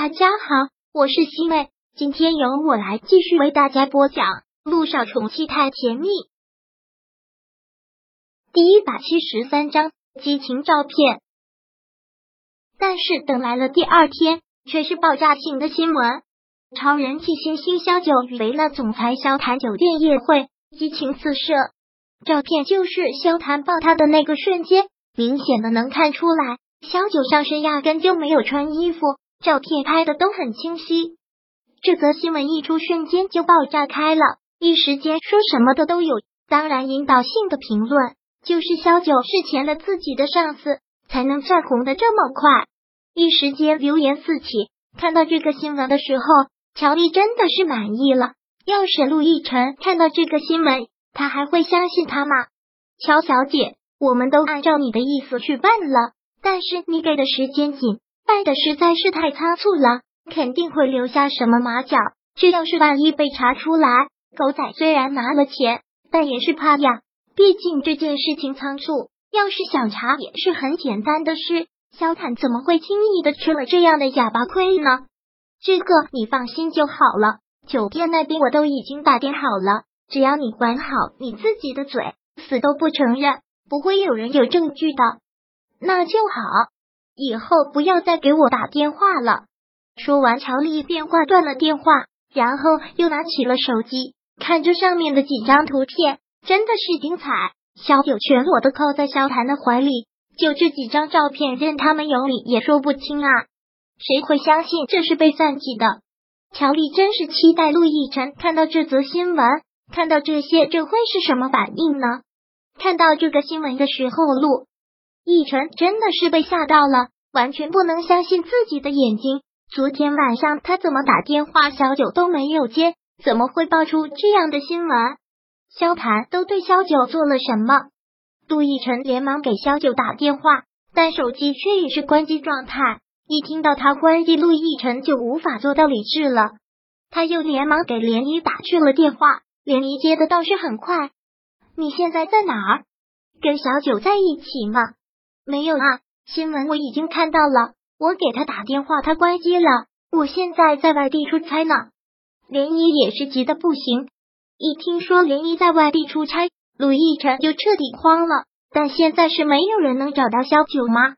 大家好，我是西妹，今天由我来继续为大家播讲《路上宠妻太甜蜜》第一百七十三章激情照片。但是等来了第二天，却是爆炸性的新闻：超人气新星萧九与维纳总裁萧谈酒店夜会，激情四射。照片就是萧谈抱她的那个瞬间，明显的能看出来，萧九上身压根就没有穿衣服。照片拍的都很清晰，这则新闻一出瞬间就爆炸开了，一时间说什么的都有。当然，引导性的评论就是萧九是前了自己的上司，才能站红的这么快。一时间流言四起。看到这个新闻的时候，乔丽真的是满意了。要是陆亦辰看到这个新闻，他还会相信他吗？乔小姐，我们都按照你的意思去办了，但是你给的时间紧。办的实在是太仓促了，肯定会留下什么马脚。这要是万一被查出来，狗仔虽然拿了钱，但也是怕呀。毕竟这件事情仓促，要是想查也是很简单的事。萧坦怎么会轻易的吃了这样的哑巴亏呢？这个你放心就好了，酒店那边我都已经打点好了，只要你管好你自己的嘴，死都不承认，不会有人有证据的。那就好。以后不要再给我打电话了。说完，乔丽便挂断了电话，然后又拿起了手机，看着上面的几张图片，真的是精彩。小九全裸的靠在萧谈的怀里，就这几张照片，任他们有理也说不清啊！谁会相信这是被算计的？乔丽真是期待陆亦辰看到这则新闻，看到这些，这会是什么反应呢？看到这个新闻的时候，陆。奕晨真的是被吓到了，完全不能相信自己的眼睛。昨天晚上他怎么打电话，小九都没有接，怎么会爆出这样的新闻？萧谈都对萧九做了什么？杜奕晨连忙给萧九打电话，但手机却已是关机状态。一听到他关机，陆亦辰就无法做到理智了。他又连忙给连姨打去了电话，连姨接的倒是很快。你现在在哪儿？跟小九在一起吗？没有啊，新闻我已经看到了。我给他打电话，他关机了。我现在在外地出差呢。连依也是急得不行，一听说连依在外地出差，陆亦辰就彻底慌了。但现在是没有人能找到小九吗？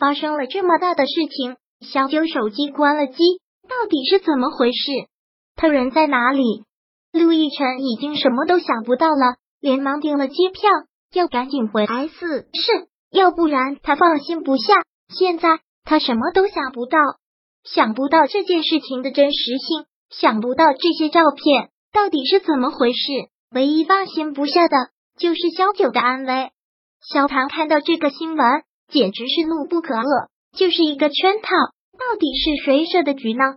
发生了这么大的事情，小九手机关了机，到底是怎么回事？他人在哪里？陆亦辰已经什么都想不到了，连忙订了机票，要赶紧回 S 市。要不然他放心不下。现在他什么都想不到，想不到这件事情的真实性，想不到这些照片到底是怎么回事。唯一放心不下的就是萧九的安危。萧唐看到这个新闻，简直是怒不可遏，就是一个圈套。到底是谁设的局呢？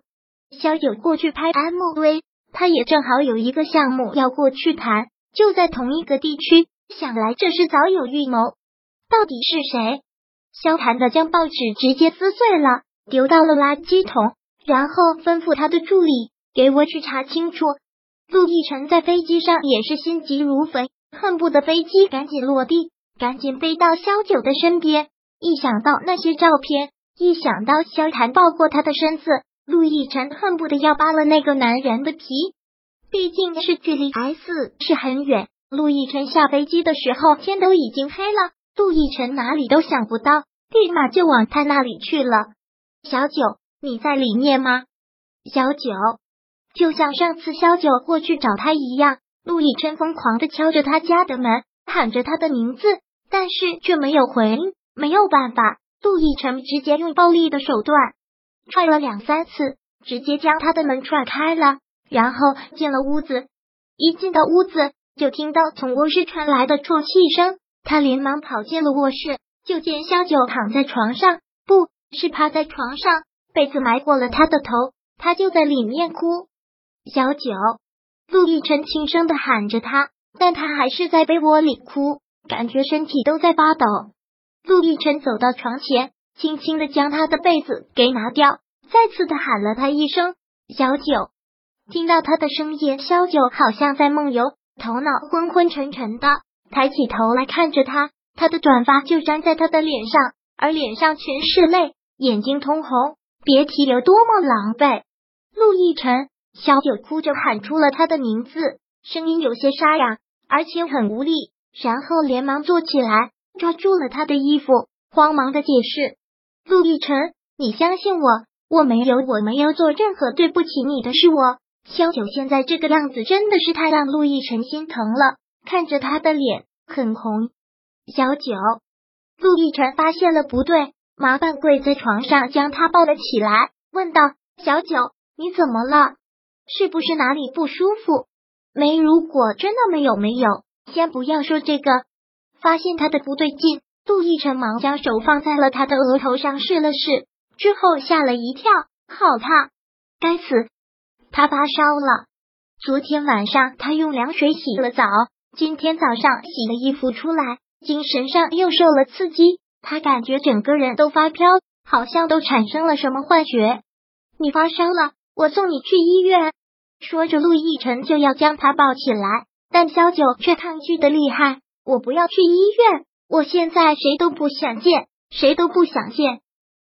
萧九过去拍 MV，他也正好有一个项目要过去谈，就在同一个地区。想来这是早有预谋。到底是谁？萧谈的将报纸直接撕碎了，丢到了垃圾桶，然后吩咐他的助理给我去查清楚。陆亦辰在飞机上也是心急如焚，恨不得飞机赶紧落地，赶紧飞到萧九的身边。一想到那些照片，一想到萧谈抱过他的身子，陆亦辰恨不得要扒了那个男人的皮。毕竟是距离 S 是很远。陆亦辰下飞机的时候，天都已经黑了。陆亦辰哪里都想不到，立马就往他那里去了。小九，你在里面吗？小九，就像上次小九过去找他一样，陆亦辰疯狂的敲着他家的门，喊着他的名字，但是却没有回应。没有办法，陆亦辰直接用暴力的手段踹了两三次，直接将他的门踹开了，然后进了屋子。一进到屋子，就听到从卧室传来的啜泣声。他连忙跑进了卧室，就见萧九躺在床上，不是趴在床上，被子埋过了他的头，他就在里面哭。小九，陆亦辰轻声的喊着他，但他还是在被窝里哭，感觉身体都在发抖。陆亦辰走到床前，轻轻的将他的被子给拿掉，再次的喊了他一声小九。听到他的声音，萧九好像在梦游，头脑昏昏沉沉的。抬起头来看着他，他的短发就粘在他的脸上，而脸上全是泪，眼睛通红，别提有多么狼狈。陆亦辰，小九哭着喊出了他的名字，声音有些沙哑，而且很无力，然后连忙坐起来，抓住了他的衣服，慌忙的解释：“陆亦辰，你相信我，我没有，我没有做任何对不起你的事。我萧九现在这个样子，真的是太让陆亦辰心疼了，看着他的脸很红。”小九，陆亦辰发现了不对，麻烦跪在床上将他抱了起来，问道：“小九，你怎么了？是不是哪里不舒服？”没，如果真的没有，没有，先不要说这个。发现他的不对劲，陆亦辰忙将手放在了他的额头上试了试，之后吓了一跳，好烫！该死，他发烧了。昨天晚上他用凉水洗了澡，今天早上洗了衣服出来。精神上又受了刺激，他感觉整个人都发飘，好像都产生了什么幻觉。你发烧了，我送你去医院。说着，陆亦辰就要将他抱起来，但萧九却抗拒的厉害。我不要去医院，我现在谁都不想见，谁都不想见。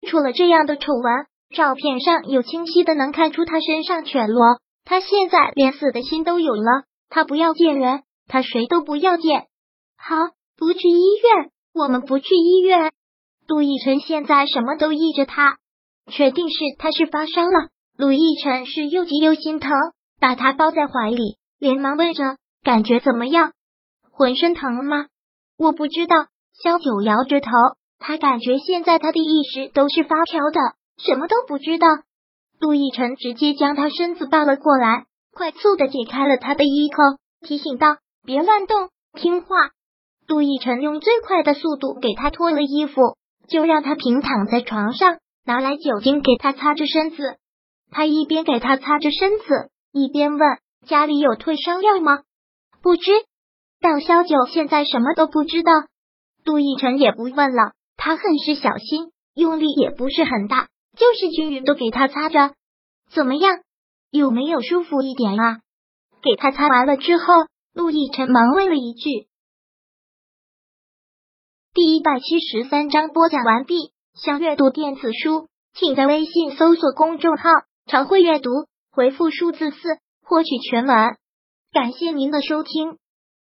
出了这样的丑闻，照片上有清晰的能看出他身上全裸，他现在连死的心都有了。他不要见人，他谁都不要见。好。不去医院，我们不去医院。陆亦辰现在什么都依着他，确定是他是发烧了。陆亦辰是又急又心疼，把他抱在怀里，连忙问着：“感觉怎么样？浑身疼吗？”我不知道。萧九摇着头，他感觉现在他的意识都是发飘的，什么都不知道。陆亦辰直接将他身子抱了过来，快速的解开了他的衣扣，提醒道：“别乱动，听话。”杜奕辰用最快的速度给他脱了衣服，就让他平躺在床上，拿来酒精给他擦着身子。他一边给他擦着身子，一边问：“家里有退烧药吗？”不知。道萧九现在什么都不知道。杜奕辰也不问了，他很是小心，用力也不是很大，就是均匀都给他擦着。怎么样？有没有舒服一点啊？给他擦完了之后，陆亦辰忙问了一句。第一百七十三章播讲完毕。想阅读电子书，请在微信搜索公众号“常会阅读”，回复数字四获取全文。感谢您的收听。